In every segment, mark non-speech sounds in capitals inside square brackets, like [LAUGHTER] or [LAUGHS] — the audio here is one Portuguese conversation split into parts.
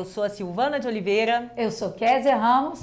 eu sou a Silvana de Oliveira. Eu sou Kézia Ramos.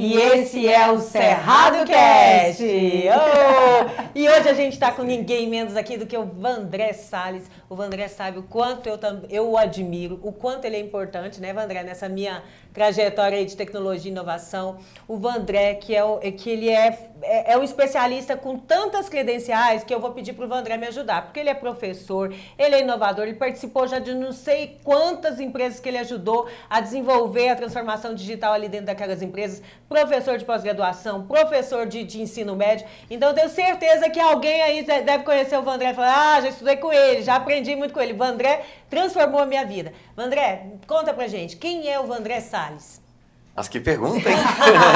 E, esse é o Cerrado Cast! Oh! E hoje a gente está com ninguém menos aqui do que o Vandré Salles. O Vandré sabe o quanto eu, eu o admiro, o quanto ele é importante, né, Vandré, nessa minha trajetória de tecnologia e inovação. O Vandré, que, é, o, que ele é, é, é um especialista com tantas credenciais que eu vou pedir para o Vandré me ajudar, porque ele é professor, ele é inovador, ele participou já de não sei quantas empresas que ele ajudou a desenvolver a transformação digital ali dentro daquelas empresas, professor de pós-graduação, professor de, de, ensino médio. Então, eu tenho certeza que alguém aí deve conhecer o Vandré e falar, ah, já estudei com ele, já aprendi muito com ele. O Vandré transformou a minha vida. Vandré, conta pra gente, quem é o Vandré Salles? Mas que pergunta, hein?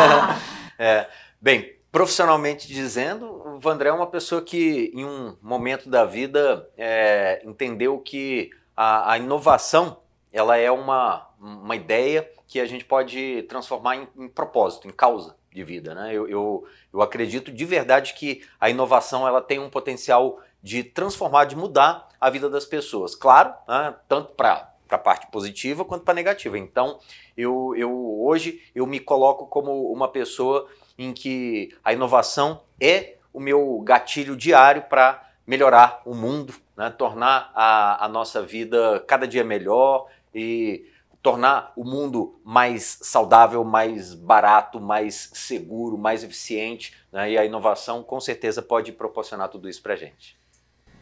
[LAUGHS] é, bem, profissionalmente dizendo, o Vandré é uma pessoa que, em um momento da vida, é, entendeu que a, a, inovação ela é uma, uma ideia que a gente pode transformar em, em propósito, em causa de vida. Né? Eu, eu, eu acredito de verdade que a inovação ela tem um potencial de transformar, de mudar a vida das pessoas. Claro, né, tanto para a parte positiva quanto para a negativa. Então, eu, eu hoje eu me coloco como uma pessoa em que a inovação é o meu gatilho diário para melhorar o mundo, né, tornar a, a nossa vida cada dia melhor e tornar o mundo mais saudável, mais barato, mais seguro, mais eficiente. Né, e a inovação com certeza pode proporcionar tudo isso para a gente.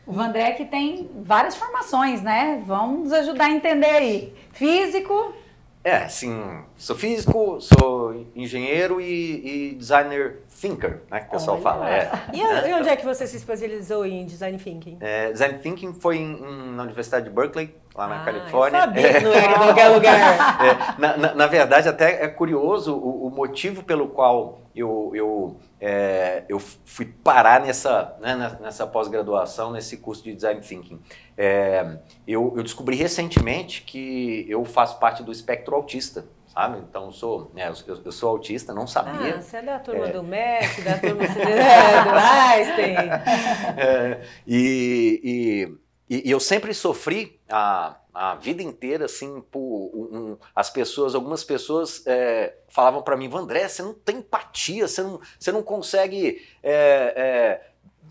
O Vandré que tem várias formações, né? Vamos nos ajudar a entender aí. Físico. É, sim. Sou físico, sou engenheiro e, e designer thinker, né? Que o pessoal Olha. fala. É. E, e, onde é que você se especializou em design thinking? É, design thinking foi em, em, na Universidade de Berkeley, lá na ah, Califórnia. Eu sabia que não era em qualquer lugar. [LAUGHS] É, na, na, na, verdade, até é curioso o, o motivo pelo qual eu, eu é, eu fui parar nessa, né, nessa pós-graduação, nesse curso de Design Thinking. É, eu, eu, descobri recentemente que eu faço parte do espectro autista, sabe? Então, eu sou, né, eu, eu, sou autista, não sabia. Ah, você é da turma é... do Messi, da turma [LAUGHS] do Einstein. É, e, e, e eu sempre sofri a a vida inteira, assim, por um, as pessoas, algumas pessoas é, falavam para mim, Vandré, você não tem empatia, você não, você não consegue é,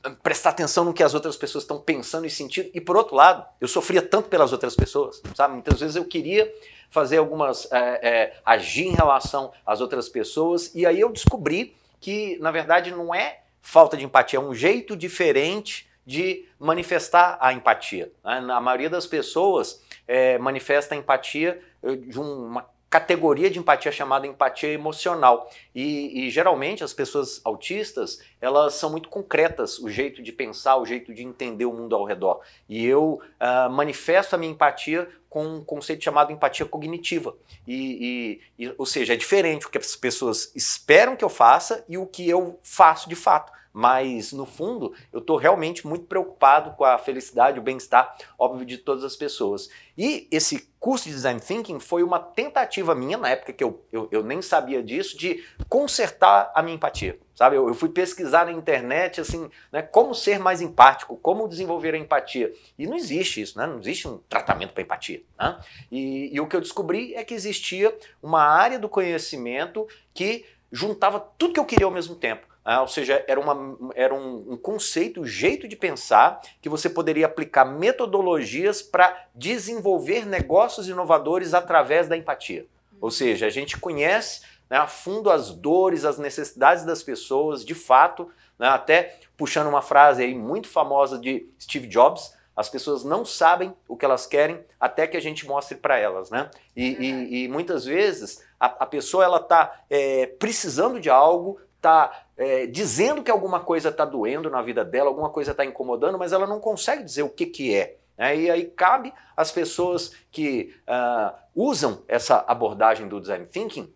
é, prestar atenção no que as outras pessoas estão pensando e sentindo. E por outro lado, eu sofria tanto pelas outras pessoas, sabe? Muitas vezes eu queria fazer algumas, é, é, agir em relação às outras pessoas, e aí eu descobri que, na verdade, não é falta de empatia, é um jeito diferente de manifestar a empatia. Né? A maioria das pessoas é, manifesta empatia eh, de uma categoria de empatia chamada empatia emocional. E, e, geralmente as pessoas autistas, elas são muito concretas, o jeito de pensar, o jeito de entender o mundo ao redor. E eu uh, manifesto a minha empatia com um conceito chamado empatia cognitiva. E, e, e, ou seja, é diferente o que as pessoas esperam que eu faça e o que eu faço de fato mas no fundo eu estou realmente muito preocupado com a felicidade, o bem-estar, óbvio, de todas as pessoas. E esse curso de Design Thinking foi uma tentativa minha, na época que eu, eu, eu nem sabia disso, de consertar a minha empatia. Sabe, eu, eu fui pesquisar na internet assim, né, como ser mais empático, como desenvolver a empatia. E não existe isso, né? não existe um tratamento para empatia. Né? E, e o que eu descobri é que existia uma área do conhecimento que juntava tudo que eu queria ao mesmo tempo. Ah, ou seja, era, uma, era um, um conceito, um jeito de pensar que você poderia aplicar metodologias para desenvolver negócios inovadores através da empatia. Ou seja, a gente conhece né, a fundo as dores, as necessidades das pessoas, de fato, né, até puxando uma frase aí muito famosa de Steve Jobs, as pessoas não sabem o que elas querem até que a gente mostre para elas, né? E, e, e, muitas vezes a, a pessoa ela está é, precisando de algo, está é, dizendo que alguma coisa está doendo na vida dela, alguma coisa está incomodando, mas ela não consegue dizer o que, que é. Né? E aí cabe às pessoas que uh, usam essa abordagem do design thinking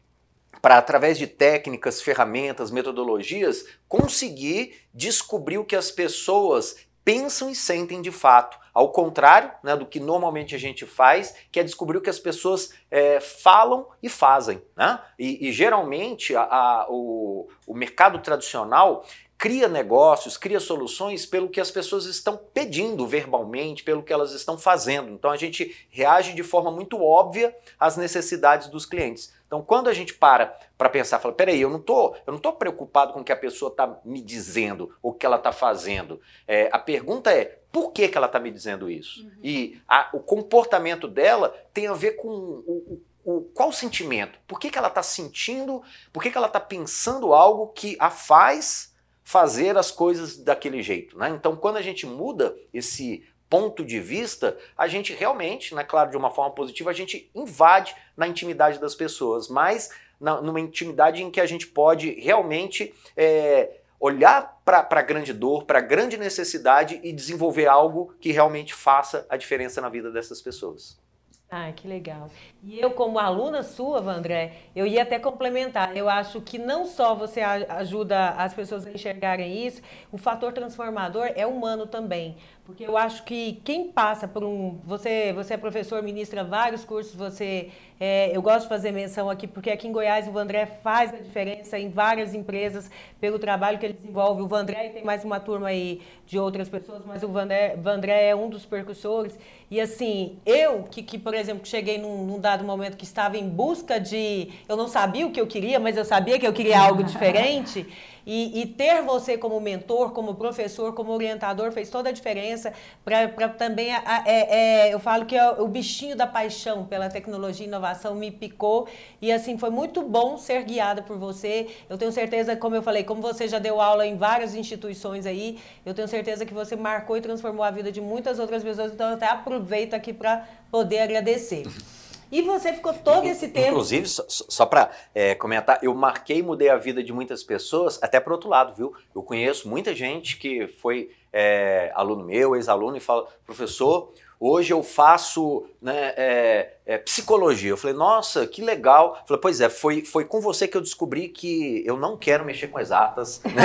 para, através de técnicas, ferramentas, metodologias, conseguir descobrir o que as pessoas pensam e sentem de fato. Ao contrário né, do que normalmente a gente faz, que é descobrir o que as pessoas é, falam e fazem. Né? E, e geralmente a, a, o, o mercado tradicional cria negócios, cria soluções pelo que as pessoas estão pedindo verbalmente, pelo que elas estão fazendo. Então a gente reage de forma muito óbvia às necessidades dos clientes. Então quando a gente para para pensar, fala, peraí, eu não tô, eu não tô preocupado com o que a pessoa está me dizendo, o que ela está fazendo. É, a pergunta é por que, que ela está me dizendo isso? Uhum. E a, o comportamento dela tem a ver com o, o, qual o sentimento? Por que, que ela está sentindo? Por que, que ela está pensando algo que a faz fazer as coisas daquele jeito? Né? Então, quando a gente muda esse ponto de vista, a gente realmente, né, claro, de uma forma positiva, a gente invade na intimidade das pessoas, mas na, numa intimidade em que a gente pode realmente é, olhar para a grande dor, para a grande necessidade e desenvolver algo que realmente faça a diferença na vida dessas pessoas. Ah, que legal. E eu, como aluna sua, Vandré, eu ia até complementar. Eu acho que não só você ajuda as pessoas a enxergarem isso, o fator transformador é humano também. Porque eu acho que quem passa por um. Você, você é professor, ministra vários cursos, você. É, eu gosto de fazer menção aqui, porque aqui em Goiás o Vandré faz a diferença em várias empresas pelo trabalho que ele desenvolve. O Vandré tem mais uma turma aí de outras pessoas, mas o Vandré, Vandré é um dos percussores. E assim, eu, que, que por exemplo, cheguei num, num, dado momento que estava em busca de. Eu não sabia o que eu queria, mas eu sabia que eu queria algo [LAUGHS] diferente. E, e, ter você como mentor, como professor, como orientador fez toda a diferença para também. A, é, é, eu falo que é o bichinho da paixão pela tecnologia e inovação me picou. E assim, foi muito bom ser guiada por você. Eu tenho certeza, como eu falei, como você já deu aula em várias instituições aí, eu tenho certeza que você marcou e transformou a vida de muitas outras pessoas. Então, eu até aproveito aqui para poder agradecer. [LAUGHS] E você ficou todo esse tempo. Inclusive, só, só para é, comentar, eu marquei e mudei a vida de muitas pessoas, até para outro lado, viu? Eu conheço muita gente que foi é, aluno meu, ex-aluno, e fala, professor, Hoje eu faço né, é, é, psicologia. Eu falei, nossa, que legal. Eu falei, pois é, foi, foi com você que eu descobri que eu não quero mexer com exatas. [LAUGHS] Né?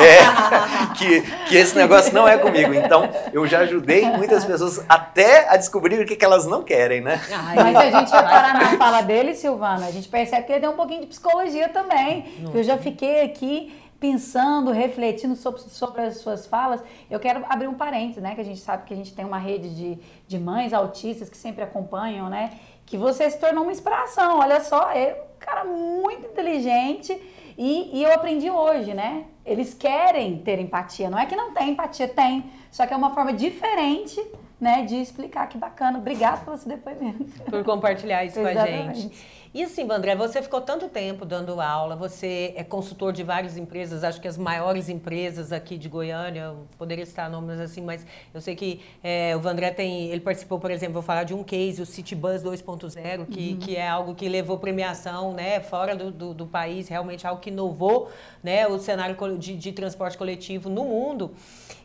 é, que, que esse negócio não é comigo. Então, eu já ajudei muitas pessoas até a descobrir o que, que elas não querem, né? Mas se a gente reparar na fala dele, Silvana, a gente percebe que ele tem um pouquinho de psicologia também. Eu já fiquei aqui pensando, refletindo sobre, sobre as suas falas, eu quero abrir um parênteses, né? Que a gente sabe que a gente tem uma rede de, de mães autistas que sempre acompanham, né? Que você se tornou uma inspiração. Olha só, é um cara muito inteligente e, e eu aprendi hoje, né? Eles querem ter empatia. Não é que não tem empatia, tem. Só que é uma forma diferente né, de explicar que bacana. Obrigada pelo seu depoimento. Por compartilhar isso com a gente. E assim, André, você ficou tanto tempo dando aula, você é consultor de várias empresas, acho que as maiores empresas aqui de Goiânia, poderia citar nomes assim, mas eu sei que é, o Vandré tem, ele participou, por exemplo, vou falar de um case, o City Bus 2.0, que, uhum. que é algo que levou premiação, né, fora do, do, do país, realmente algo que inovou, né, o cenário de, de transporte coletivo no mundo.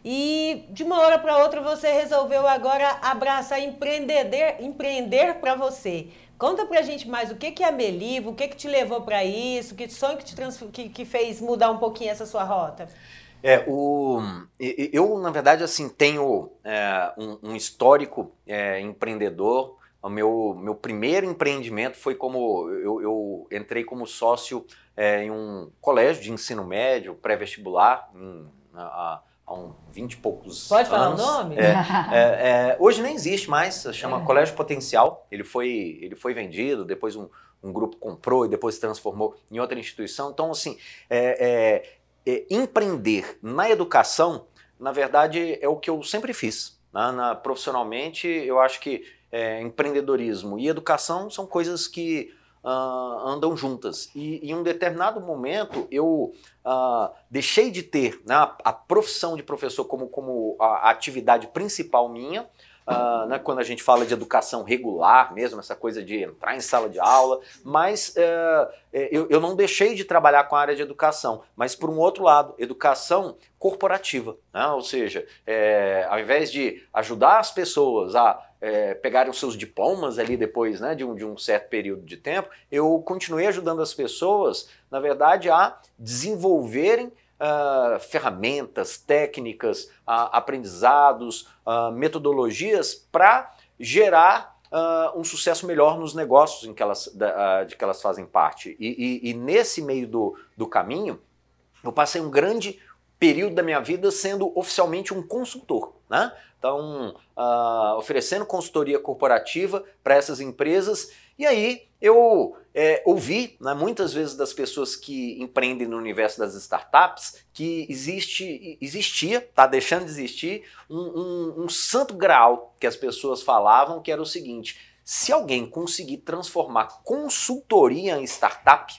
E de uma hora para outra você resolveu agora abraçar empreender, empreender para você. Conta pra gente mais o que, que é a Melivo, o que, que te levou para isso, que sonho que te que, que fez mudar um pouquinho essa sua rota? É, o, eu, na verdade, assim, tenho é, um, um, histórico é, empreendedor. O meu, meu primeiro empreendimento foi como eu, eu entrei como sócio é, em um colégio de ensino médio, pré-vestibular, a, há uns 20 e poucos Pode anos. falar o nome? É, [LAUGHS] é, é, hoje nem existe mais, chama é. Colégio Potencial. Ele foi, ele foi vendido, depois um, um, grupo comprou e depois se transformou em outra instituição. Então, assim, é, é, empreender na educação, na verdade, é o que eu sempre fiz. Né? Na, profissionalmente, eu acho que empreendedorismo e educação são coisas que uh, andam juntas. E em um determinado momento eu uh, deixei de ter né, a, a, profissão de professor como, como a, a atividade principal minha. Uh, né, quando a gente fala de educação regular mesmo, essa coisa de entrar em sala de aula, mas uh, eu, eu, não deixei de trabalhar com a área de educação, mas por um outro lado, educação corporativa, né, ou seja, é, ao invés de ajudar as pessoas a é, pegarem os seus diplomas ali depois né, de, um, de um certo período de tempo, eu continuei ajudando as pessoas, na verdade, a desenvolverem uh, ferramentas, técnicas, uh, aprendizados, uh, metodologias para gerar um sucesso melhor nos negócios em que elas, da, de que elas fazem parte. E, e, e nesse meio do, do caminho, eu passei um grande período da minha vida sendo oficialmente um consultor, né? Então, uh, oferecendo consultoria corporativa para essas empresas. E aí eu é, ouvi né, muitas vezes das pessoas que empreendem no universo das startups que existe, existia, está deixando de existir, um, um, um santo grau que as pessoas falavam, que era o seguinte: se alguém conseguir transformar consultoria em startup,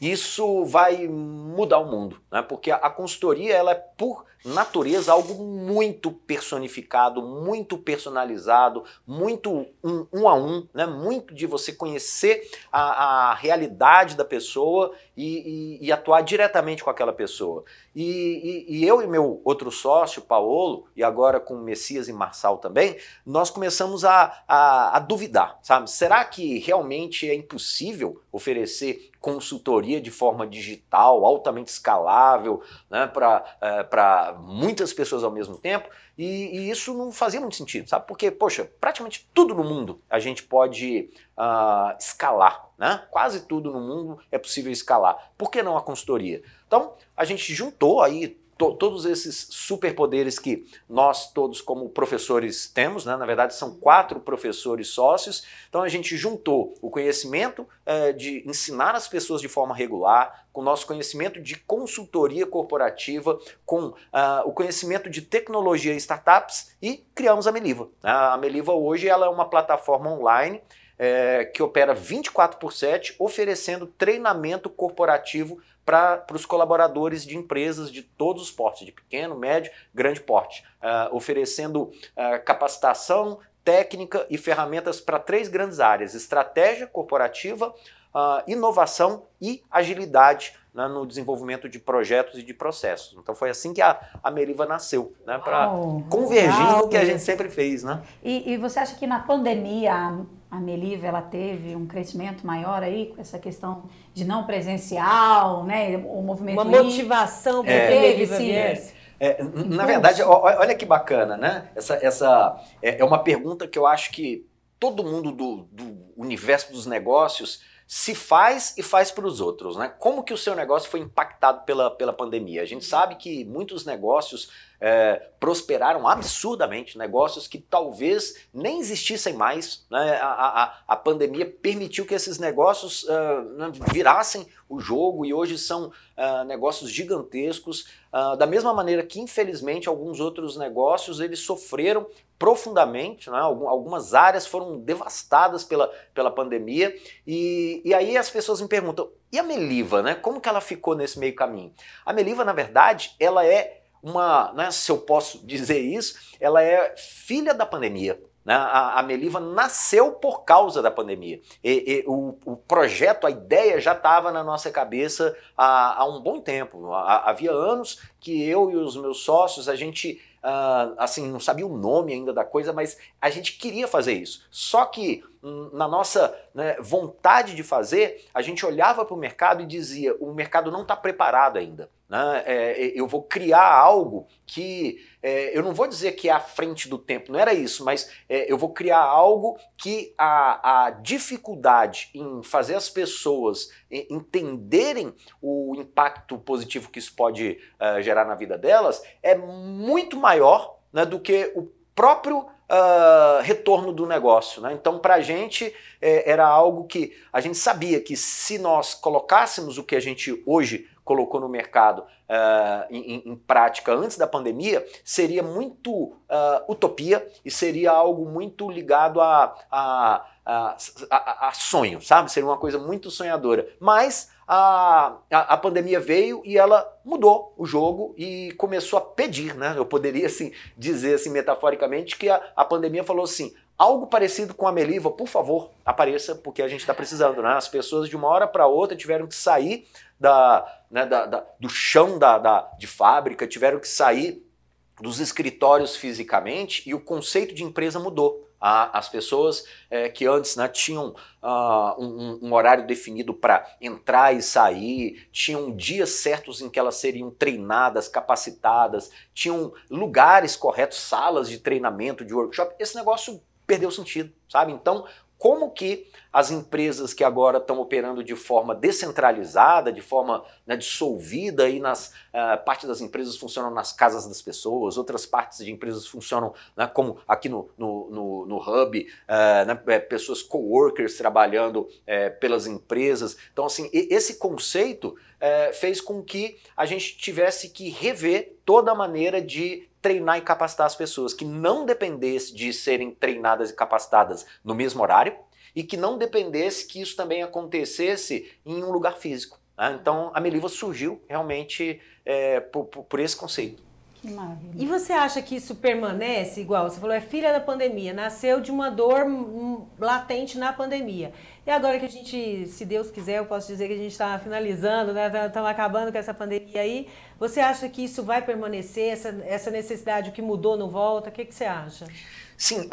isso vai mudar o mundo, né? porque a consultoria ela é por natureza algo muito personificado, muito personalizado, muito um, um a um, né? muito de você conhecer a, a realidade da pessoa e, e, e, atuar diretamente com aquela pessoa. E, e, eu e meu outro sócio, Paulo, e agora com Messias e Marçal também, nós começamos a, a, a duvidar, sabe? Será que realmente é impossível oferecer consultoria de forma digital, altamente escalável, né, para muitas pessoas ao mesmo tempo, e, e, isso não fazia muito sentido, sabe? Porque, poxa, praticamente tudo no mundo a gente pode uh, escalar, né? Quase tudo no mundo é possível escalar. Por que não a consultoria? Então, a gente juntou aí to, todos esses superpoderes que nós todos como professores temos, né? na verdade são quatro professores sócios, então a gente juntou o conhecimento eh, de ensinar as pessoas de forma regular, com o nosso conhecimento de consultoria corporativa, com uh, o conhecimento de tecnologia e startups e criamos a Meliva. A Meliva hoje ela é uma plataforma online é, que opera 24 por 7, oferecendo treinamento corporativo para os colaboradores de empresas de todos os portes, de pequeno, médio, grande porte, uh, oferecendo uh, capacitação técnica e ferramentas para três grandes áreas: estratégia corporativa, uh, inovação e agilidade né, no desenvolvimento de projetos e de processos. Então foi assim que a, a Meriva nasceu, né, para convergir no que a gente sempre fez. Né? E, e você acha que na pandemia a, Meliva ela teve um crescimento maior aí com essa questão de não presencial, né, o movimento... Uma motivação para é, que a Meliva viesse. É, na verdade, olha que bacana, né? Essa, essa é, é uma pergunta que eu acho que todo mundo do, do universo dos negócios se faz e faz para os outros, né? Como que o seu negócio foi impactado pela, pela pandemia? A gente sabe que muitos negócios é, prosperaram absurdamente, negócios que talvez nem existissem mais. Né? A, a, a pandemia permitiu que esses negócios uh, virassem o jogo e hoje são uh, negócios gigantescos, uh, da mesma maneira que infelizmente alguns outros negócios eles sofreram profundamente, né? algumas áreas foram devastadas pela, pela pandemia e, e aí as pessoas me perguntam, e a Meliva, né? Como que ela ficou nesse meio caminho? A Meliva, na verdade, ela é uma, né, se eu posso [LAUGHS] dizer isso, ela é filha da pandemia. Né? A, Meliva nasceu por causa da pandemia. E, e o, o, projeto, a ideia já estava na nossa cabeça há, há um bom tempo. Há, havia anos que eu e os meus sócios, a gente Uh, assim, não sabia o nome ainda da coisa, mas a gente queria fazer isso. Só que hum, na nossa né, vontade de fazer, a gente olhava para o mercado e dizia: o mercado não está preparado ainda. Né? É, eu vou criar algo que é, eu não vou dizer que é à frente do tempo, não era isso, mas é, eu vou criar algo que a, a dificuldade em fazer as pessoas entenderem o impacto positivo que isso pode uh, gerar na vida delas é muito maior né, do que o próprio uh, retorno do negócio. Né? Então, para a gente, é, era algo que a gente sabia que se nós colocássemos o que a gente hoje colocou no mercado uh, em, em, prática antes da pandemia, seria muito uh, utopia e seria algo muito ligado a, a, a, a, a sonho, sabe? Seria uma coisa muito sonhadora. Mas a, a, pandemia veio e ela mudou o jogo e começou a pedir, né? Eu poderia assim, dizer assim metaforicamente que a, a pandemia falou assim: algo parecido com a Meliva, por favor, apareça, porque a gente está precisando, né? As pessoas de uma hora para outra tiveram que sair da, né, da, da, do chão da, da, de fábrica, tiveram que sair dos escritórios fisicamente e o conceito de empresa mudou. as pessoas é, que antes né, tinham uh, um, um, horário definido para entrar e sair, tinham dias certos em que elas seriam treinadas, capacitadas, tinham lugares corretos, salas de treinamento, de workshop, esse negócio perdeu sentido, sabe? Então, como que as empresas que agora estão operando de forma descentralizada, de forma né, dissolvida, e nas uh, parte das empresas funcionam nas casas das pessoas, outras partes de empresas funcionam né, como aqui no, no, no, no Hub, uh, né, pessoas co-workers trabalhando uh, pelas empresas. Então, assim, esse conceito fez com que a gente tivesse que rever toda a maneira de treinar e capacitar as pessoas, que não dependesse de serem treinadas e capacitadas no mesmo horário e que não dependesse que isso também acontecesse em um lugar físico. Né? Então a Meliva surgiu realmente é, por, por esse conceito. Que maravilha. E você acha que isso permanece igual? Você falou, é filha da pandemia, nasceu de uma dor latente na pandemia. E agora que a gente, se Deus quiser, eu posso dizer que a gente está finalizando, né? Estamos tá, acabando com essa pandemia aí. Você acha que isso vai permanecer, essa, essa necessidade, o que mudou não volta? O que, que você acha? Sim,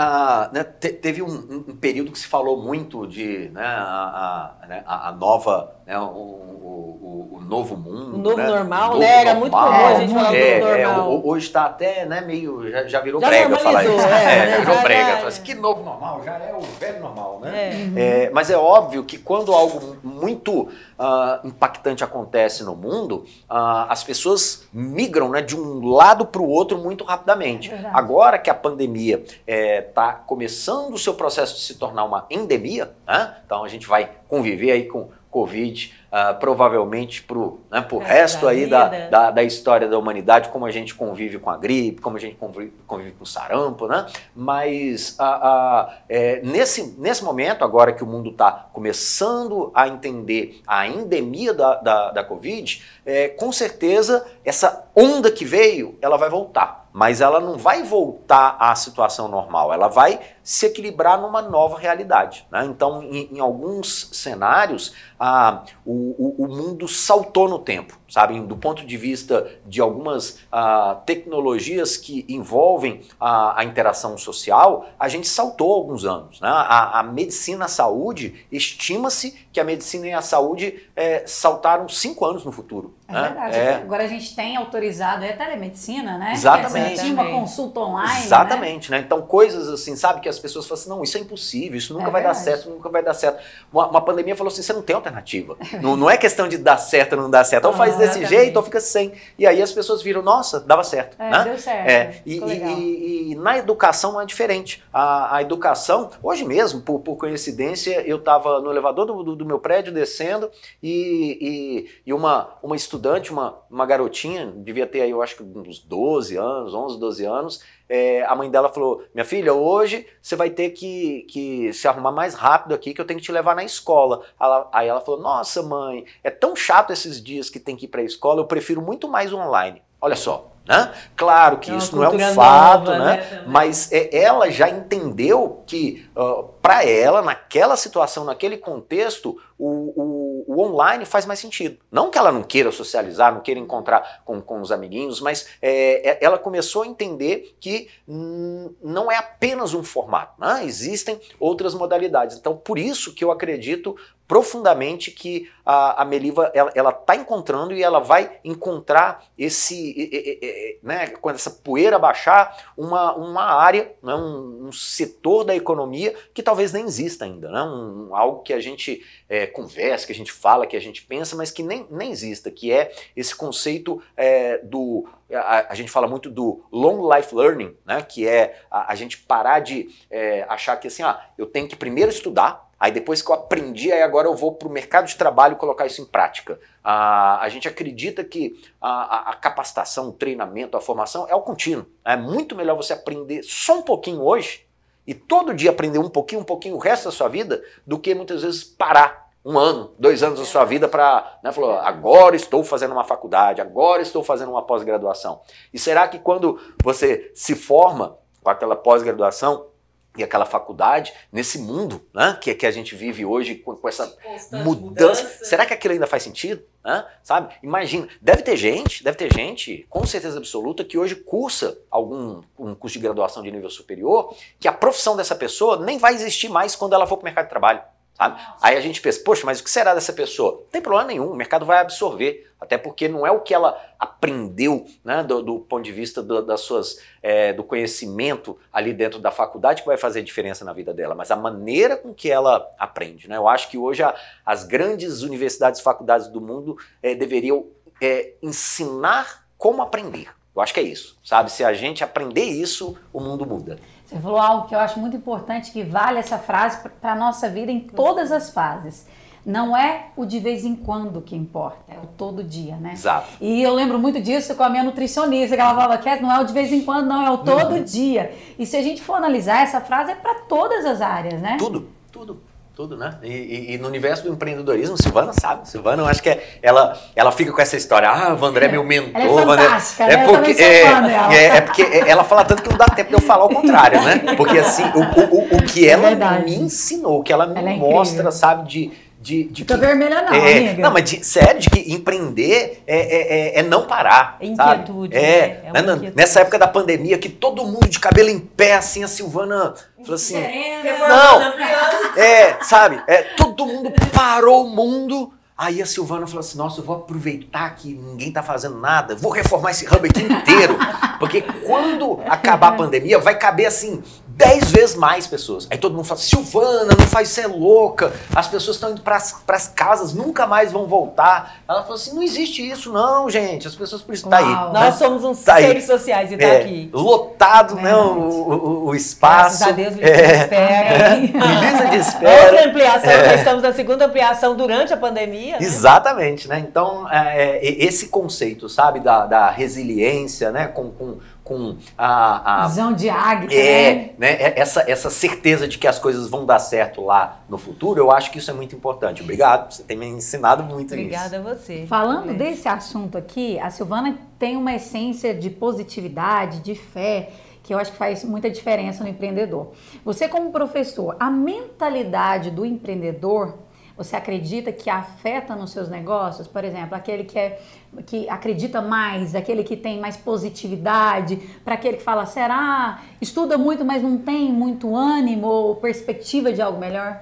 né, te, teve um, um, período que se falou muito de né, a, a, né, a nova, né, o, o, o, novo mundo. O novo né? normal, novo né? Era muito comum a gente falar é, do é, normal. É, hoje está até né, meio. Já, já virou já brega falar isso. É, [LAUGHS] é, virou já, brega. Já, assim, que novo normal, já é o velho normal, né? É. mas é óbvio que quando algo muito uh, impactante acontece no mundo, uh, as pessoas migram né, de um lado para o outro muito rapidamente. Agora que a pandemia está é, começando o seu processo de se tornar uma endemia, né? então a gente vai conviver aí com Covid, uh, provavelmente para o né, pro resto da aí da, da, da, história da humanidade, como a gente convive com a gripe, como a gente convive, convive com o sarampo, né? Mas uh, uh, é, nesse, nesse momento, agora que o mundo está começando a entender a endemia da, da, da Covid, é, com certeza essa onda que veio, ela vai voltar mas ela não vai voltar à situação normal, ela vai se equilibrar numa nova realidade. Né? Então, em, em, alguns cenários, ah, o, o, mundo saltou no tempo, sabe? Do ponto de vista de algumas ah, tecnologias que envolvem a, a, interação social, a gente saltou alguns anos. Né? A, a medicina, a saúde, estima-se que a medicina e a saúde é, saltaram cinco anos no futuro. É né? verdade. É. Agora a gente tem autorizado é a telemedicina, né? Exatamente. Tinha uma consulta online. Né? Exatamente, né? Então, coisas assim, sabe, que as pessoas falam assim: não, isso é impossível, isso nunca é vai verdade. dar certo, nunca vai dar certo. Uma, uma, pandemia falou assim: você não tem alternativa. não, não é questão de dar certo ou não dar certo. Ou faz ah, desse jeito ou fica sem. E aí as pessoas viram: nossa, dava certo. É, né? deu certo. É. E, e, e, na educação é diferente. A, a educação, hoje mesmo, por, por coincidência, eu estava no elevador do, do, do, meu prédio descendo e, e, e uma, uma estudante, uma uma garotinha, devia ter aí, eu acho que uns 12 anos, 11, 12 anos, é, a mãe dela falou: Minha filha, hoje você vai ter que, que se arrumar mais rápido aqui, que eu tenho que te levar na escola. Ela, aí ela falou: Nossa, mãe, é tão chato esses dias que tem que ir para a escola, eu prefiro muito mais online. Olha só, né? Claro que é isso não é um fato, nova, né? né? Mas é, ela já entendeu que uh, para ela, naquela situação, naquele contexto, o, o, o, online faz mais sentido. Não que ela não queira socializar, não queira encontrar com, com os amiguinhos, mas é, é ela começou a entender que não é apenas um formato, né? existem outras modalidades. Então, por isso que eu acredito profundamente que a, a Meliva ela está encontrando e ela vai encontrar esse, né, quando essa poeira baixar, uma, uma área, né, um, um setor da economia que talvez nem exista ainda, né, um, algo que a gente é, conversa, que a gente fala, que a gente pensa, mas que nem, nem exista, que é esse conceito é, do a, a, gente fala muito do long life learning, né, que é a, a gente parar de é, achar que assim, ah, eu tenho que primeiro estudar, Aí depois que eu aprendi, aí agora eu vou para o mercado de trabalho colocar isso em prática. Ah, a gente acredita que a, a, capacitação, o treinamento, a formação é o contínuo. É muito melhor você aprender só um pouquinho hoje e todo dia aprender um pouquinho, um pouquinho o resto da sua vida, do que muitas vezes parar um ano, dois anos da sua vida para, né, falou, agora estou fazendo uma faculdade, agora estou fazendo uma pós-graduação. E será que quando você se forma com aquela pós-graduação, e aquela faculdade, nesse mundo né, que, que a gente vive hoje com, com essa mudança, mudança, será que aquilo ainda faz sentido? Né? Sabe? Imagina, deve ter gente, deve ter gente, com certeza absoluta, que hoje cursa algum um curso de graduação de nível superior, que a profissão dessa pessoa nem vai existir mais quando ela for para o mercado de trabalho. Sabe? Aí a gente pensa, poxa, mas o que será dessa pessoa? Não tem problema nenhum, o mercado vai absorver. Até porque não é o que ela aprendeu né, do, do ponto de vista do, das suas, é, do conhecimento ali dentro da faculdade que vai fazer diferença na vida dela, mas a maneira com que ela aprende. Né? Eu acho que hoje a, as grandes universidades e faculdades do mundo é, deveriam é, ensinar como aprender. Eu acho que é isso, sabe? Se a gente aprender isso, o mundo muda. Você falou algo que eu acho muito importante, que vale essa frase para a nossa vida em todas as fases. Não é o de vez em quando que importa, é o todo dia, né? Exato. E eu lembro muito disso com a minha nutricionista, que ela falava que não é o de vez em quando, não, é o todo uhum. dia. E se a gente for analisar, essa frase é para todas as áreas, né? Tudo, tudo tudo, né? E, e, e, no universo do empreendedorismo, Silvana sabe. Silvana, eu acho que é, ela, ela fica com essa história. Ah, o André é meu mentor. [LAUGHS] Ela é fantástica, Vandré... é, né? porque, é, é, é, porque ela fala tanto que não dá tempo de eu falar o contrário, né? Porque assim, o, o, o, o que é ela me ensinou, o que ela me ela é mostra, sabe, de de, de que, vermelha não, é, amiga. Não, mas de, sério, de que empreender é, é, é, é não parar. É inquietude. Sabe? É, é né, inquietude. Nessa época da pandemia, que todo mundo de cabelo em pé, assim, a Silvana falou assim... Não, é, sabe? É, todo mundo parou o mundo... Aí a Silvana falou assim: Nossa, eu vou aproveitar que ninguém tá fazendo nada, vou reformar esse hub aqui inteiro. Porque quando acabar a pandemia, vai caber assim dez vezes mais pessoas. Aí todo mundo fala, Silvana, não faz isso, é louca. As pessoas estão indo para as casas, nunca mais vão voltar. Ela falou assim, não existe isso não, gente. As pessoas precisam tá aí. Nós somos uns tá seres aí. sociais e tá é, aqui. Lotado, né, o, o, o, espaço. Graças a Deus, lista é. espera. de espera. Outra ampliação, é. estamos na segunda ampliação durante a pandemia. Né? Exatamente, né? Então, é, é esse conceito, sabe, da, da resiliência, né, com, com com a, a visão de águia, é, né? né? É, essa, essa certeza de que as coisas vão dar certo lá no futuro, eu acho que isso é muito importante. Obrigado, você tem me ensinado muito Obrigada isso. Obrigada a você. Falando desse assunto aqui, a Silvana tem uma essência de positividade, de fé, que eu acho que faz muita diferença no empreendedor. Você como professor, a mentalidade do empreendedor você acredita que afeta nos seus negócios? Por exemplo, aquele que, é, que acredita mais, aquele que tem mais positividade, para aquele que fala, será? Estuda muito, mas não tem muito ânimo ou perspectiva de algo melhor?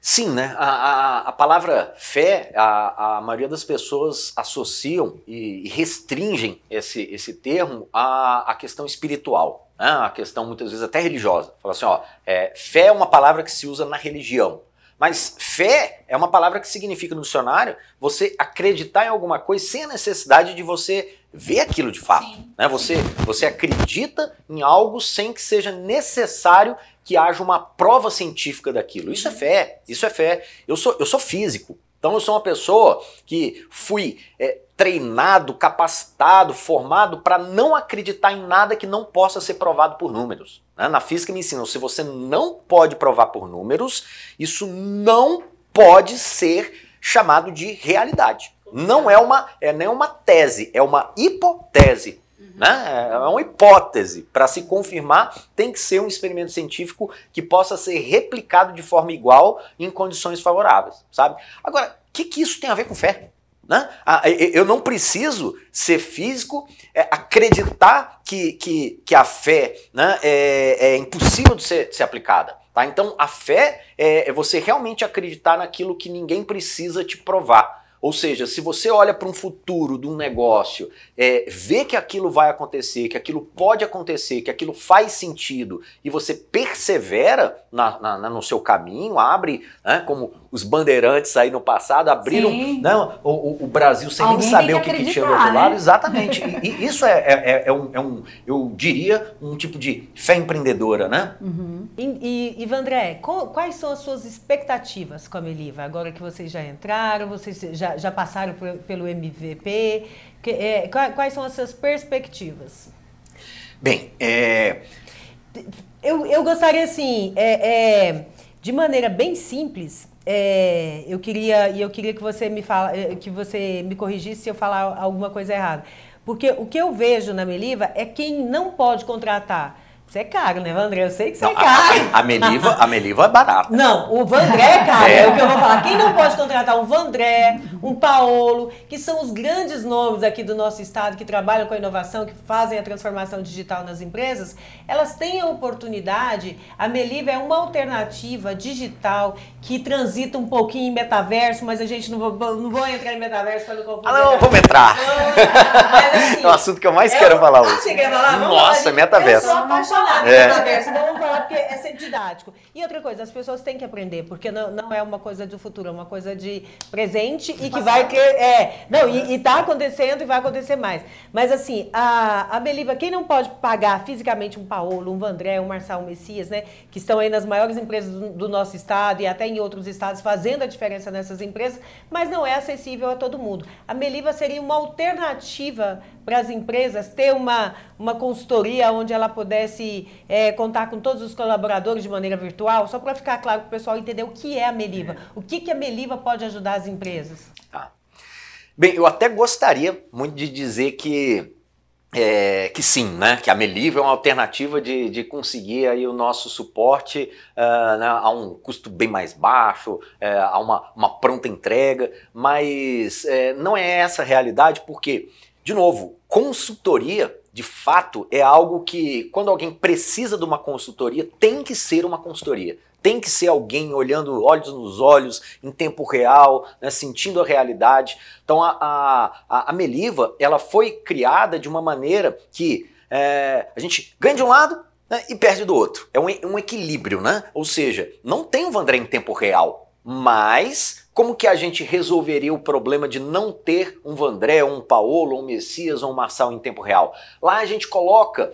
Sim, né? A, a, a palavra fé, a, a, maioria das pessoas associam e, restringem esse, esse termo à, à questão espiritual, né? a questão muitas vezes até religiosa. Fala assim, ó, é, fé é uma palavra que se usa na religião. Mas fé é uma palavra que significa no dicionário você acreditar em alguma coisa sem a necessidade de você ver aquilo de fato. Né? Você, você acredita em algo sem que seja necessário que haja uma prova científica daquilo. Isso é fé. Isso é fé. Eu sou, eu sou físico. Então eu sou uma pessoa que fui é, treinado, capacitado, formado para não acreditar em nada que não possa ser provado por números. Né? Na física me ensinam, se você não pode provar por números, isso não pode ser chamado de realidade. Não é uma, é nem uma tese, é uma hipótese. Né? É uma hipótese. Para se confirmar, tem que ser um experimento científico que possa ser replicado de forma igual em condições favoráveis, sabe? Agora, o que, que isso tem a ver com fé? Né? Eu não preciso ser físico, é, acreditar que, que, que a fé né, é, é impossível de ser, de ser aplicada. Tá? Então, a fé é, é você realmente acreditar naquilo que ninguém precisa te provar. Ou seja, se você olha para um futuro de um negócio, é, vê que aquilo vai acontecer, que aquilo pode acontecer, que aquilo faz sentido e você persevera na, na, no seu caminho, abre, né, como os bandeirantes aí no passado abriram né, o, o, Brasil sem Alguém nem saber o que, que, tinha do outro né? lado. Exatamente. e, e, isso é, é, é, é, um, é, um, eu diria, um tipo de fé empreendedora, né? Uhum. E, e Ivandré, quais são as suas expectativas com a Meliva? Agora que vocês já entraram, vocês já já, já passaram por, pelo MVP? Que, é, quais são as suas perspectivas? Bem, é... eu, eu gostaria assim, é, é, de maneira bem simples, é, eu queria e eu queria que você me fala, é, que você me corrigisse se eu falar alguma coisa errada, porque o que eu vejo na Meliva é quem não pode contratar Você é caro, né, Vandré? Eu sei que você Não, é caro. a, a, Meliva, a Meliva é barata. Não, o Vandré é caro, é. É. o que eu vou falar. Quem não pode contratar um Vandré, um Paolo, que são os grandes nomes aqui do nosso estado que trabalham com a inovação, que fazem a transformação digital nas empresas, elas têm a oportunidade. A Meliva é uma alternativa digital que transita um pouquinho em metaverso, mas a gente não vou, não vou entrar em metaverso para não confundir. Ah, não, vamos entrar. Mas, assim, [LAUGHS] É o assunto que eu mais é quero o- falar Ah, hoje. você quer falar? Vamos Nossa, lá, gente. metaverso. Eu sou apaixonada É. por metaverso, então vamos falar porque é sempre didático. E outra coisa, as pessoas têm que aprender, porque não, não é uma coisa do futuro, é uma coisa de presente e que vai ter. É, não, e, e tá acontecendo e vai acontecer mais. Mas assim, a, a Beliva, quem não pode pagar fisicamente um Paolo, um Vandré, um Marçal Messias, né? Que estão aí nas maiores empresas do, do nosso estado e até em outros estados fazendo a diferença nessas empresas, mas não é acessível a todo mundo. A Meliva seria uma alternativa para as empresas ter uma, uma consultoria onde ela pudesse é, contar com todos os colaboradores de maneira virtual, só para ficar claro para o pessoal entender o que é a Meliva, o que, que a Meliva pode ajudar as empresas. Tá. Bem, eu até gostaria muito de dizer que é, que sim, né? Que a Meliva é uma alternativa de, de conseguir aí o nosso suporte ah, né, a um custo bem mais baixo, é, a uma, uma pronta entrega, mas é, não é essa a realidade, porque, de novo, consultoria de fato é algo que, quando alguém precisa de uma consultoria, tem que ser uma consultoria. Tem que ser alguém olhando olhos nos olhos, em tempo real, né, sentindo a realidade. Então a, a, a Meliva ela foi criada de uma maneira que é, a gente ganha de um lado né, e perde do outro. É um, um equilíbrio, né? Ou seja, não tem o Vandré em tempo real, mas como que a gente resolveria o problema de não ter um Vandré, um Paolo, um Messias ou um Marçal em tempo real? Lá a gente coloca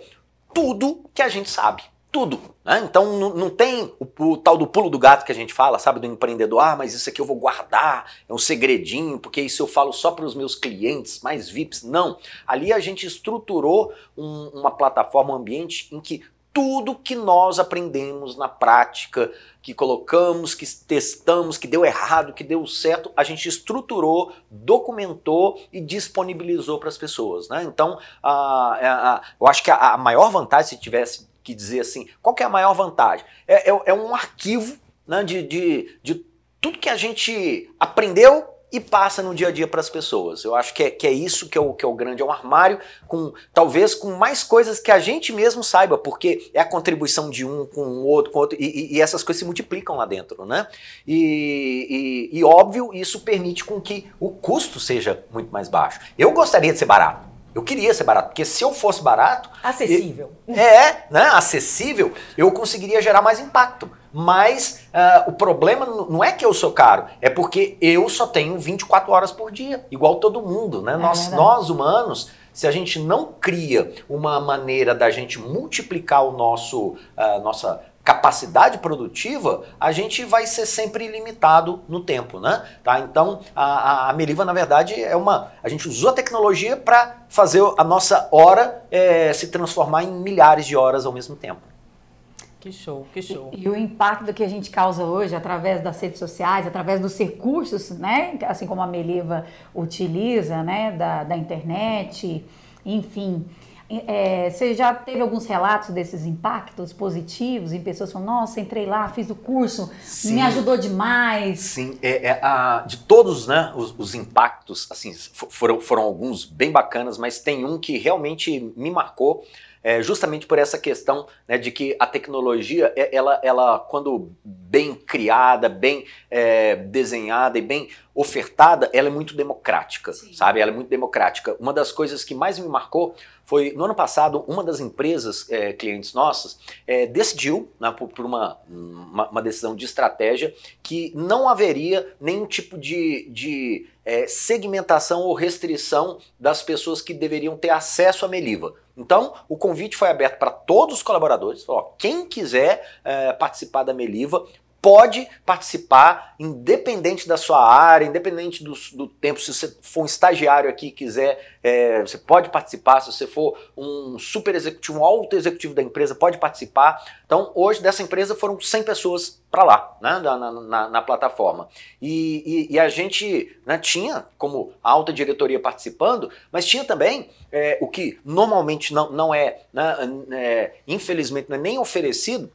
tudo que a gente sabe. Tudo. Né? Então não, não tem o, o, tal do pulo do gato que a gente fala, sabe, do empreendedor. Ah, mas isso aqui eu vou guardar, é um segredinho, porque isso eu falo só para os meus clientes mais VIPs. Não. Ali a gente estruturou um, uma plataforma, um ambiente em que tudo que nós aprendemos na prática, que colocamos, que testamos, que deu errado, que deu certo, a gente estruturou, documentou e disponibilizou para as pessoas. Né? Então, a, a, eu acho que a, a, maior vantagem, se tivesse que dizer assim, qual que é a maior vantagem? É, é, é um arquivo né, de, de, de tudo que a gente aprendeu e passa no dia a dia para as pessoas. Eu acho que é, que é isso que é, o, que é o grande, é um armário com talvez com mais coisas que a gente mesmo saiba, porque é a contribuição de um com o outro, com o outro, e, e, essas coisas se multiplicam lá dentro, né? E, e, e óbvio, isso permite com que o custo seja muito mais baixo. Eu gostaria de ser barato. Eu queria ser barato, porque se eu fosse barato. Acessível. É, né? Acessível, eu conseguiria gerar mais impacto. Mas uh, o problema não é que eu sou caro, é porque eu só tenho 24 horas por dia, igual todo mundo, né? É nós, nós humanos, se a gente não cria uma maneira da gente multiplicar o nosso, uh, nossa capacidade produtiva, a gente vai ser sempre limitado no tempo, né? Tá? Então, a, a Meriva, na verdade, é uma... A gente usou a tecnologia para fazer a nossa hora é, se transformar em milhares de horas ao mesmo tempo. Que show, que show. E, e, o impacto que a gente causa hoje através das redes sociais, através dos recursos, né? Assim como a Meliva utiliza, né? Da, da internet, enfim. É, você já teve alguns relatos desses impactos positivos em pessoas falando, nossa, entrei lá, fiz o curso, Sim. me ajudou demais. Sim, é, é a, de todos né, os, os, impactos, assim, foram, foram alguns bem bacanas, mas tem um que realmente me marcou. É, justamente por essa questão né, de que a tecnologia, ela, ela quando bem criada, bem é, desenhada e bem ofertada, ela é muito democrática, Sim. sabe? Ela é muito democrática. Uma das coisas que mais me marcou foi, no ano passado, uma das empresas é, clientes nossas é, decidiu, né, por, por uma, uma, uma, decisão de estratégia, que não haveria nenhum tipo de, de é, segmentação ou restrição das pessoas que deveriam ter acesso à Meliva. Então, o convite foi aberto para todos os colaboradores. Falou, ó, quem quiser é, participar da Meliva, pode participar, independente da sua área, independente do, do tempo. Se você for um estagiário aqui e quiser, é, você pode participar. Se você for um super executivo, um alto executivo da empresa, pode participar. Então, hoje, dessa empresa foram 100 pessoas para lá, né, na, na, na plataforma. E, e, e, a gente né, tinha como alta diretoria participando, mas tinha também é, o que normalmente não, não é, né, é, infelizmente, não é nem oferecido,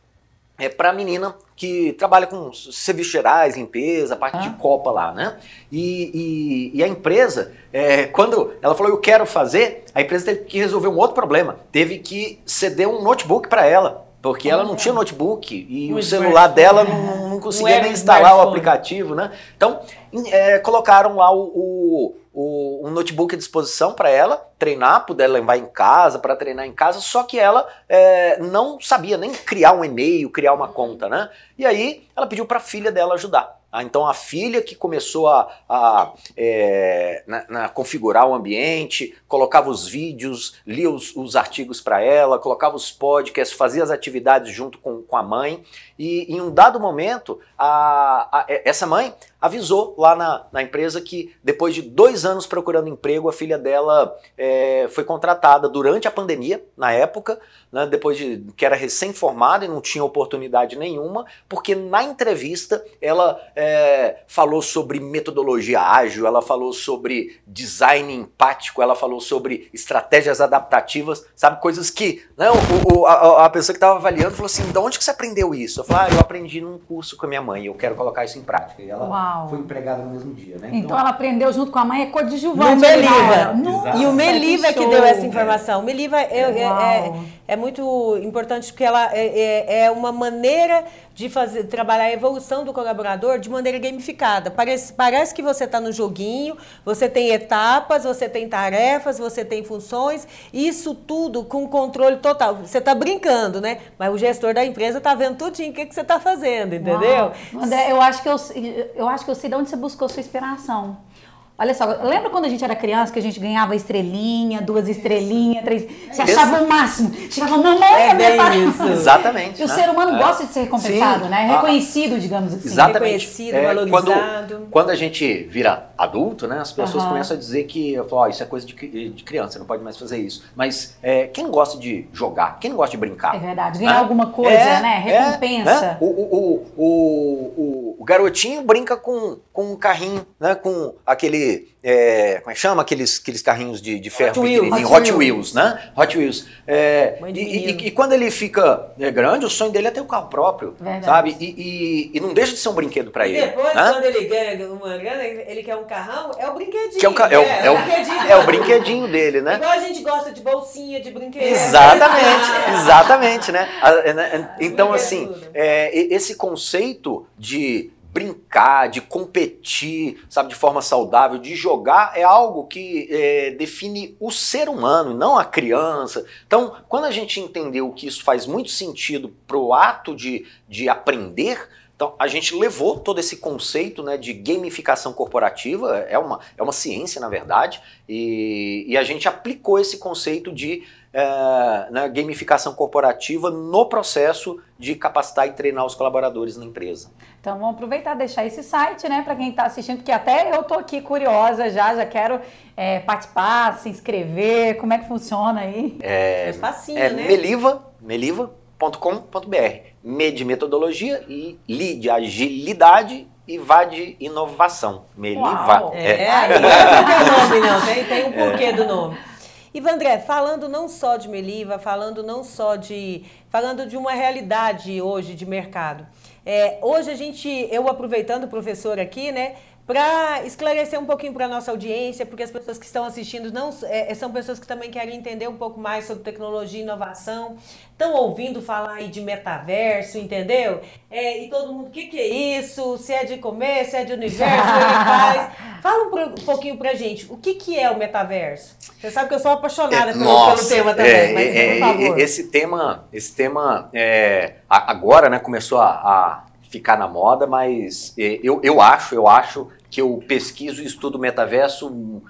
é para a menina que trabalha com serviços gerais, limpeza, parte ah. de copa lá, né? E, e, e a empresa, é, quando ela falou eu quero fazer, a empresa teve que resolver um outro problema, teve que ceder um notebook para ela. Porque ela não tinha notebook e o celular dela não, não [LAUGHS] conseguia nem instalar o aplicativo, né? Então, é, colocaram lá o, o, o, um notebook à disposição para ela treinar, puder levar em casa, para treinar em casa, só que ela é, não sabia nem criar um e-mail, criar uma conta, né? E aí ela pediu para a filha dela ajudar. Ah, então a filha que começou a, a é, na, na, configurar o ambiente, colocava os vídeos, lia os, os artigos para ela, colocava os podcasts, fazia as atividades junto com, com a mãe. E em um dado momento, a, a, essa mãe avisou lá na, na, empresa que depois de dois anos procurando emprego, a filha dela é, foi contratada durante a pandemia, na época, né, depois de que era recém-formada e não tinha oportunidade nenhuma, porque na entrevista ela é, falou sobre metodologia ágil, ela falou sobre design empático, ela falou sobre estratégias adaptativas, sabe, coisas que né, o, o, a, a, pessoa que estava avaliando falou assim, de onde que você aprendeu isso? Eu falei, ah, eu aprendi num curso com a minha mãe, eu quero colocar isso em prática. E ela Uau. Foi empregada no mesmo dia, né? Então, então ela aprendeu junto com a mãe, é coadjuvante. No Meliva. E o Meliva é que deu essa informação. O Meliva é, é, é, é, muito importante porque ela é, é, é uma maneira de fazer, trabalhar a evolução do colaborador de maneira gamificada. Parece, parece que você está no joguinho, você tem etapas, você tem tarefas, você tem funções, isso tudo com controle total. Você está brincando, né? Mas o gestor da empresa está vendo tudinho o que, que você está fazendo, entendeu? Uau. André, eu acho que eu, eu acho que eu sei de onde você buscou sua inspiração. Olha só, lembra quando a gente era criança que a gente ganhava estrelinha, duas estrelinhas, três. Você achava o máximo. Chegava, mamãe, é bem isso. [LAUGHS] Exatamente. E o né? ser humano é. gosta de ser recompensado, Sim. né? Ah. Reconhecido, digamos assim. Exatamente. Reconhecido, é, valorizado. Quando, quando, a gente vira adulto, né? As pessoas uhum. começam a dizer que oh, isso é coisa de, de criança, não pode mais fazer isso. Mas é, quem gosta de jogar? Quem gosta de brincar? É verdade. Ganhar alguma coisa, é, né? É, Recompensa. Né? O, o, o, o, o garotinho brinca com, com um carrinho, né? Com aquele é, como é que chama? Aqueles, aqueles carrinhos de, de ferro Hot Wheels, Hot, Hot Wheels, né? Hot Wheels. É, e, e, e, quando ele fica é, grande, o sonho dele é ter um carro próprio, Verdade. sabe? E, e, não deixa de ser um brinquedo para ele. Depois, né? quando ele ganha uma grana, ele quer um carrão, é o brinquedinho. Que é, o, é, o, é, é, o, brinquedinho, é o brinquedinho dele, né? Igual a gente gosta de bolsinha, de brinquedo. Exatamente, [LAUGHS] exatamente, né? né? Então, assim, é, esse conceito de brincar, de competir, sabe, de forma saudável, de jogar, é algo que é, define o ser humano, não a criança. Então, quando a gente entendeu que isso faz muito sentido para o ato de, de aprender, então, a gente levou todo esse conceito né, de gamificação corporativa, é uma, é uma ciência, na verdade, e, e a gente aplicou esse conceito de é, né, gamificação corporativa no processo de capacitar e treinar os colaboradores na empresa. Então vamos aproveitar e deixar esse site, né, para quem está assistindo, porque até eu tô aqui curiosa já, já quero é, participar, se inscrever, como é que funciona aí? É, é facinho, é né? Meliva, meliva.com.br. Me de metodologia e li de agilidade e vá de inovação. Meliva. É, é. Não é nome não, tem, tem um porquê é. do nome. Ivandré, falando não só de Meliva, falando não só de. falando de uma realidade hoje de mercado. É, hoje a gente, eu aproveitando o professor aqui, né? Para esclarecer um pouquinho para a nossa audiência, porque as pessoas que estão assistindo não é, são pessoas que também querem entender um pouco mais sobre tecnologia e inovação, estão ouvindo falar aí de metaverso, entendeu? É, e todo mundo, o que, que é isso? Se é de comer, se é de universo, o que ele [LAUGHS] faz? Fala um, um pouquinho para gente, o que, que é o metaverso? Você sabe que eu sou apaixonada é, pelo, nossa, pelo, tema também, é, mas é, por favor. Esse tema, esse tema é, agora né, começou a, a ficar na moda, mas é, eu, eu acho, eu acho que eu pesquiso e estudo metaverso uh,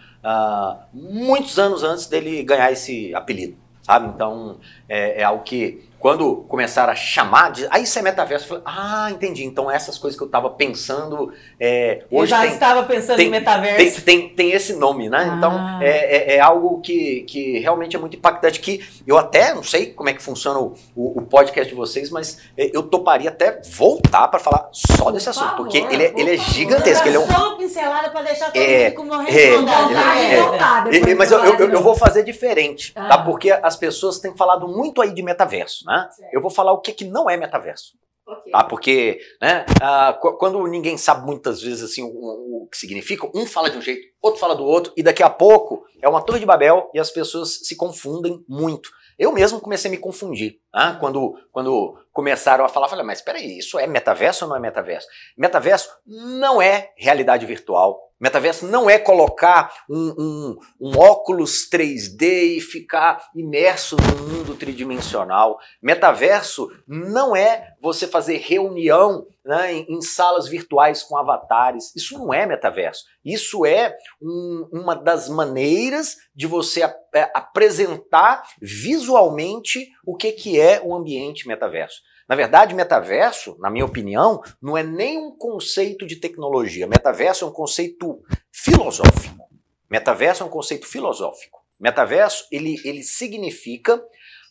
muitos anos antes dele ganhar esse apelido, sabe? Então é, é algo que quando começaram a chamar, de, aí isso é metaverso, eu falei, ah, entendi. Então essas coisas que eu estava pensando. É, hoje eu já tem, estava pensando tem, em metaverso. Tem, tem, tem, esse nome, né? Então, ah. Então é, é, é, algo que, que realmente é muito impactante. Que eu até não sei como é que funciona o, o, o podcast de vocês, mas é, eu toparia até voltar para falar só desse assunto, porque ele, é, ele é gigantesco. Ele é um, só uma pincelada para deixar todo é, mundo morrendo. É, é, é, mas eu, eu, eu, vou fazer diferente, tá? ah. tá? Porque as pessoas têm falado muito aí de metaverso, né? Eu vou falar o que, que não é metaverso. Okay. Tá? Porque né, uh, quando ninguém sabe muitas vezes assim, o, o, que significa, um fala de um jeito, outro fala do outro, e daqui a pouco é uma torre de Babel e as pessoas se confundem muito. Eu mesmo comecei a me confundir. Né? Quando, quando começaram a falar, falei, mas espera aí, isso é metaverso ou não é metaverso? Metaverso não é realidade virtual. Metaverso não é colocar um, um, um, óculos 3D e ficar imerso no mundo tridimensional. Metaverso não é você fazer reunião né, em, em, salas virtuais com avatares. Isso não é metaverso. Isso é um, uma das maneiras de você ap é, apresentar visualmente o que, que é o ambiente metaverso. Na verdade, metaverso, na minha opinião, não é nem um conceito de tecnologia. Metaverso é um conceito filosófico. Metaverso é um conceito filosófico. Metaverso, ele, ele significa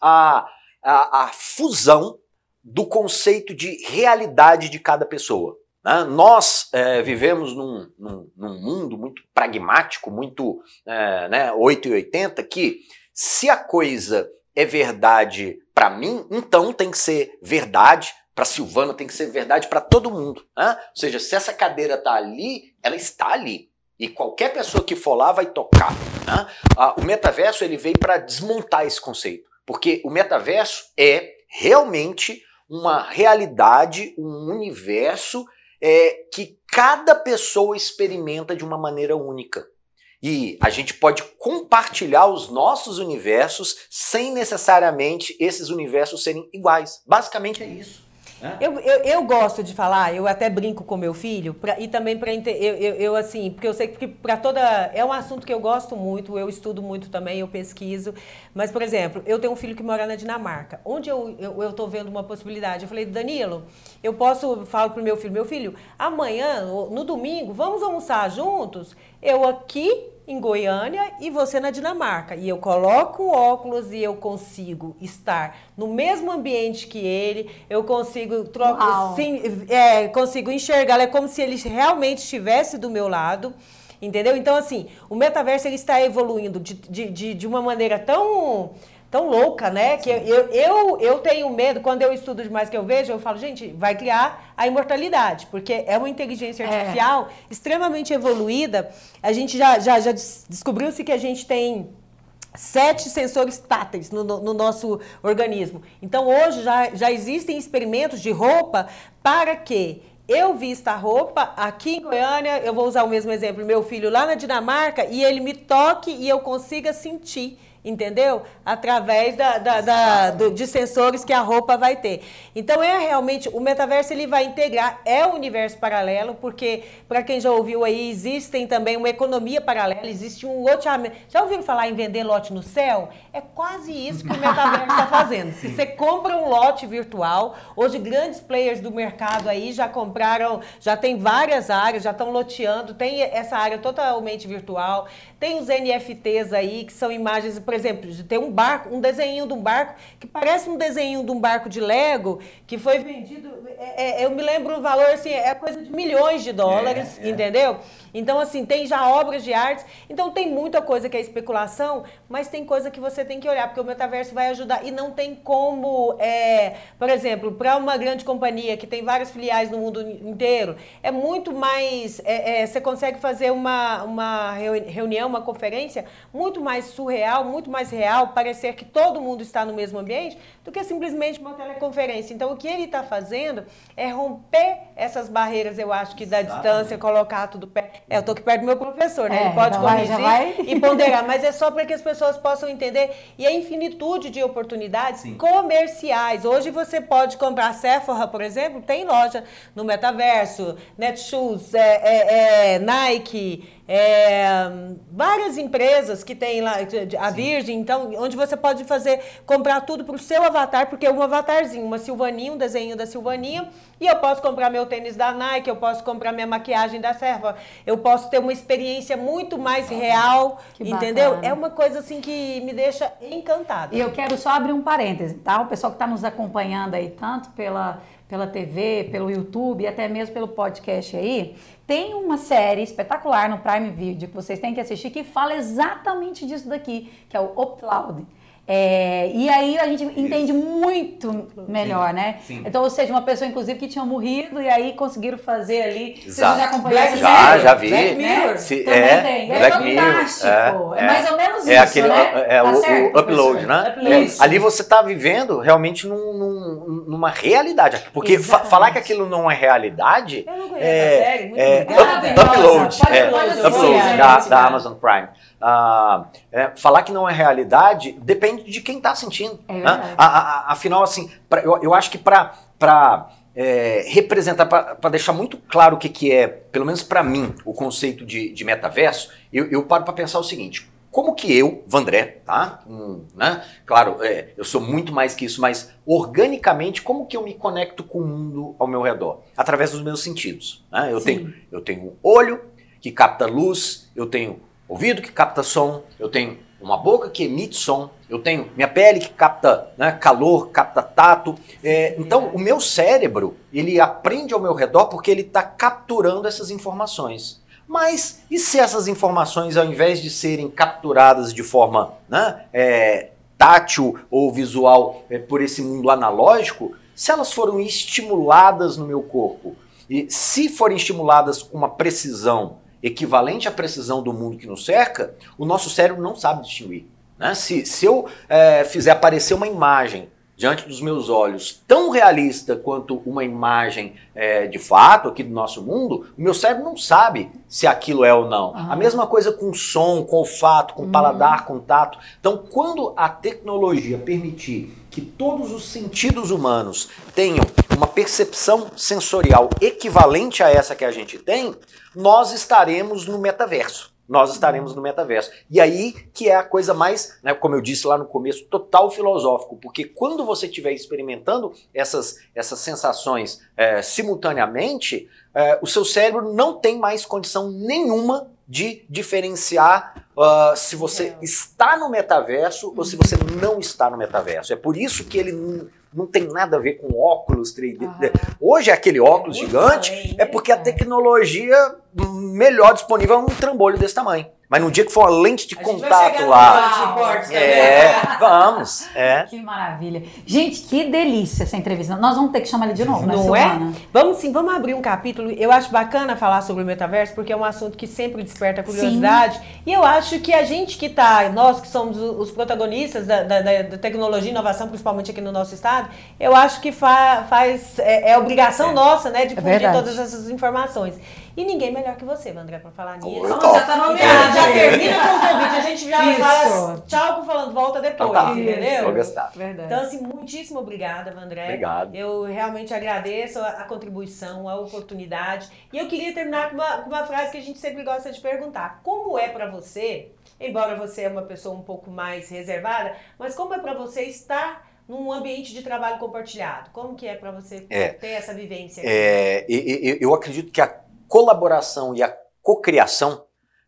a, a, a fusão do conceito de realidade de cada pessoa. Né? Nós é, vivemos num, num, num, mundo muito pragmático, muito é, né, 8 e 80, que se a coisa é verdade para mim, então tem que ser verdade para Silvana, tem que ser verdade para todo mundo. Né? Ou seja, se essa cadeira está ali, ela está ali. E qualquer pessoa que for lá vai tocar. Né? Ah, o metaverso ele veio para desmontar esse conceito. Porque o metaverso é realmente uma realidade, um universo é, que cada pessoa experimenta de uma maneira única. E a gente pode compartilhar os nossos universos sem necessariamente esses universos serem iguais. Basicamente é isso. Eu, eu, eu, gosto de falar, eu até brinco com meu filho, pra, e também para eu, eu, eu, assim, porque eu sei que para toda. É um assunto que eu gosto muito, eu estudo muito também, eu pesquiso. Mas, por exemplo, eu tenho um filho que mora na Dinamarca, onde eu estou vendo uma possibilidade. Eu falei, Danilo, eu posso, falo para o meu filho, meu filho, amanhã, no domingo, vamos almoçar juntos? Eu aqui em Goiânia e você na Dinamarca. E eu coloco o óculos e eu consigo estar no mesmo ambiente que ele, eu consigo trocar, sim, é, consigo enxergá-lo, é como se ele realmente estivesse do meu lado. Entendeu? Então, assim, o metaverso ele está evoluindo de, de, de, de uma maneira tão tão louca, né? Que eu, eu, eu tenho medo, quando eu estudo demais que eu vejo, eu falo, gente, vai criar a imortalidade, porque é uma inteligência é. artificial é. extremamente evoluída. A gente já, já, já descobriu-se que a gente tem sete sensores táteis no, no, no, nosso organismo. Então, hoje já, já existem experimentos de roupa para que eu vista a roupa aqui em Goiânia, eu vou usar o mesmo exemplo, meu filho lá na Dinamarca, e ele me toque e eu consiga sentir entendeu? Através da, da, da do, de sensores que a roupa vai ter. Então é realmente o metaverso ele vai integrar é o universo paralelo porque para quem já ouviu aí existem também uma economia paralela, existe um loteamento. Já ouviram falar em vender lote no céu? É quase isso que o metaverso está fazendo. Se você compra um lote virtual, hoje grandes players do mercado aí já compraram, já tem várias áreas, já estão loteando, tem essa área totalmente virtual, tem os NFTs aí que são imagens por exemplo, de ter um barco, um desenho de um barco que parece um desenho de um barco de Lego que foi vendido. É, é, eu me lembro o valor, assim, é coisa de milhões de dólares, é, é. entendeu? Então, assim, tem já obras de artes. Então, tem muita coisa que é especulação, mas tem coisa que você tem que olhar, porque o metaverso vai ajudar. E não tem como, é, por exemplo, para uma grande companhia que tem várias filiais no mundo inteiro, é muito mais. É, é, você consegue fazer uma, uma reunião, uma conferência muito mais surreal, muito mais real parecer que todo mundo está no mesmo ambiente do que simplesmente uma teleconferência. Então, o que ele está fazendo é romper essas barreiras, eu acho que da distância, colocar tudo perto. É, eu estou aqui perto do meu professor, né? É, ele pode corrigir vai, vai. e ponderar, mas é só para que as pessoas possam entender. E a infinitude de oportunidades Sim. comerciais. Hoje você pode comprar Sephora, por exemplo, tem loja no metaverso, Netshoes, é, é, é Nike. É, várias empresas que tem lá, a Virgin, então, onde você pode fazer, comprar tudo para o seu avatar, porque é um avatarzinho, uma Silvaninha, um desenho da Silvaninha, e eu posso comprar meu tênis da Nike, eu posso comprar minha maquiagem da Serva, eu posso ter uma experiência muito mais real, que entendeu? Bacana. É uma coisa assim que me deixa encantada. E eu quero só abrir um parêntese, tá? O pessoal que está nos acompanhando aí, tanto pela pela TV, pelo YouTube e até mesmo pelo podcast aí, tem uma série espetacular no Prime Video que vocês têm que assistir que fala exatamente disso daqui, que é o Upload. É, e aí a gente entende muito melhor, sim, né? Sim. Então, ou seja, uma pessoa, inclusive, que tinha morrido e aí conseguiram fazer ali. Exato. Vocês já acompanharam Já, já vi. Black Mirror. Se, Também é, tem. É Black Mirror. fantástico. É, é, mais ou menos é isso, aquele, né? É, tá o, certo, o upload, né? Upload. É, ali você está vivendo realmente num, num, numa realidade. Porque fa falar que aquilo não é realidade. Eu não conheço é, a série, muito é, up, Upload. É, upload, upload da, da Amazon Prime. Ah, é, falar que não é realidade depende de quem está sentindo. É né? a, a, afinal, assim, pra, eu, eu acho que para é, representar, para deixar muito claro o que, que é, pelo menos para mim, o conceito de, de metaverso, eu, eu paro para pensar o seguinte: como que eu, Vandré, tá? Hum, né? Claro, é, eu sou muito mais que isso, mas organicamente, como que eu me conecto com o mundo ao meu redor? Através dos meus sentidos. Né? Eu, tenho, eu tenho um olho que capta luz, eu tenho ouvido que capta som, eu tenho uma boca que emite som, eu tenho minha pele que capta né, calor, capta tato. É, então, o meu cérebro, ele aprende ao meu redor porque ele está capturando essas informações. Mas e se essas informações, ao invés de serem capturadas de forma né, é, tátil ou visual é, por esse mundo analógico, se elas foram estimuladas no meu corpo? E se forem estimuladas com uma precisão equivalente à precisão do mundo que nos cerca, o nosso cérebro não sabe distinguir. Né? Se, se eu é, fizer aparecer uma imagem diante dos meus olhos tão realista quanto uma imagem é, de fato aqui do nosso mundo, o meu cérebro não sabe se aquilo é ou não. A mesma coisa com som, com olfato, com paladar, com tato. Então, quando a tecnologia permitir que todos os sentidos humanos tenham uma percepção sensorial equivalente a essa que a gente tem, nós estaremos no metaverso. Nós estaremos no metaverso. E aí que é a coisa mais, né, como eu disse lá no começo, total filosófico, porque quando você estiver experimentando essas, essas sensações é, simultaneamente, é, o seu cérebro não tem mais condição nenhuma de diferenciar uh, se você está no metaverso ou se você não está no metaverso. É por isso que ele não tem nada a ver com óculos 3D. Ah. Hoje é aquele óculos é gigante, além, é porque a tecnologia melhor disponível é um trambolho desse tamanho. Mas no dia que for uma lente de a contato lá. É, [LAUGHS] vamos. É. Que maravilha. Gente, que delícia essa entrevista. Nós vamos ter que chamar ele de novo, né, Não é? Vamos sim, vamos abrir um capítulo. Eu acho bacana falar sobre o metaverso, porque é um assunto que sempre desperta curiosidade. Sim. E eu acho que a gente que está, nós que somos os protagonistas da, da, da, tecnologia e inovação, principalmente aqui no nosso estado, eu acho que fa, faz. É, é obrigação é. nossa, né, de é difundir todas essas informações. E ninguém melhor que você, Vandré, para falar nisso. Oh, já tá nomeado, já termina com o convite. A gente já Isso. fala tchau falando volta depois, então, tá. entendeu? Vou gostar. Verdade. Então, assim, muitíssimo obrigada, Vandré. Obrigado. Eu realmente agradeço a, a, contribuição, a oportunidade. E eu queria terminar com uma, com uma frase que a gente sempre gosta de perguntar. Como é para você, embora você é uma pessoa um pouco mais reservada, mas como é para você estar num ambiente de trabalho compartilhado? Como que é para você é, ter essa vivência? É, eu, eu acredito que a colaboração e a cocriação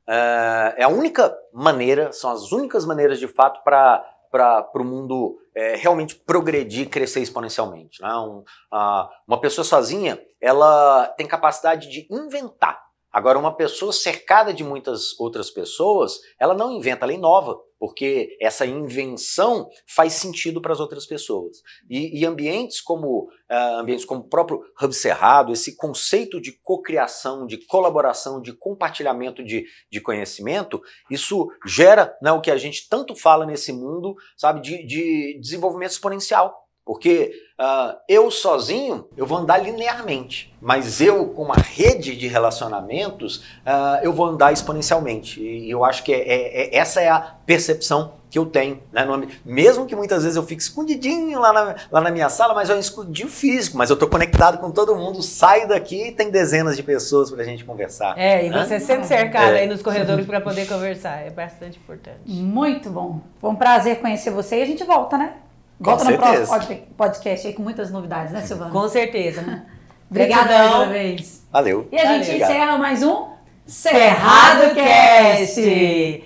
uh, é a única maneira, são as únicas maneiras de fato para para o mundo é, realmente progredir, crescer exponencialmente. Né? Um, uma pessoa sozinha, ela tem capacidade de inventar. Agora, uma pessoa cercada de muitas outras pessoas, ela não inventa, ela inova porque essa invenção faz sentido para as outras pessoas. E, e ambientes como uh, ambientes como o próprio Hub Cerrado, esse conceito de cocriação, de colaboração, de compartilhamento de, de conhecimento, isso gera né, o que a gente tanto fala nesse mundo, sabe, de, de desenvolvimento exponencial. Porque uh, eu sozinho, eu vou andar linearmente, mas eu com uma rede de relacionamentos, uh, eu vou andar exponencialmente. E eu acho que é, é, é, essa é a percepção que eu tenho, né? No, mesmo que muitas vezes eu fique escondidinho lá na, lá na minha sala, mas é um escondidinho físico, mas eu estou conectado com todo mundo, saio daqui e tem dezenas de pessoas para a gente conversar. É, e né? você sempre cercado É. aí nos corredores para poder conversar, é bastante importante. Muito bom. Foi um prazer conhecer você e a gente volta, né? Volta Com no próximo certeza. pod- podcast aí com muitas novidades, né, Silvana? Com certeza. [LAUGHS] Vez. Valeu. E a gente Valeu. encerra mais um Cerrado Cast!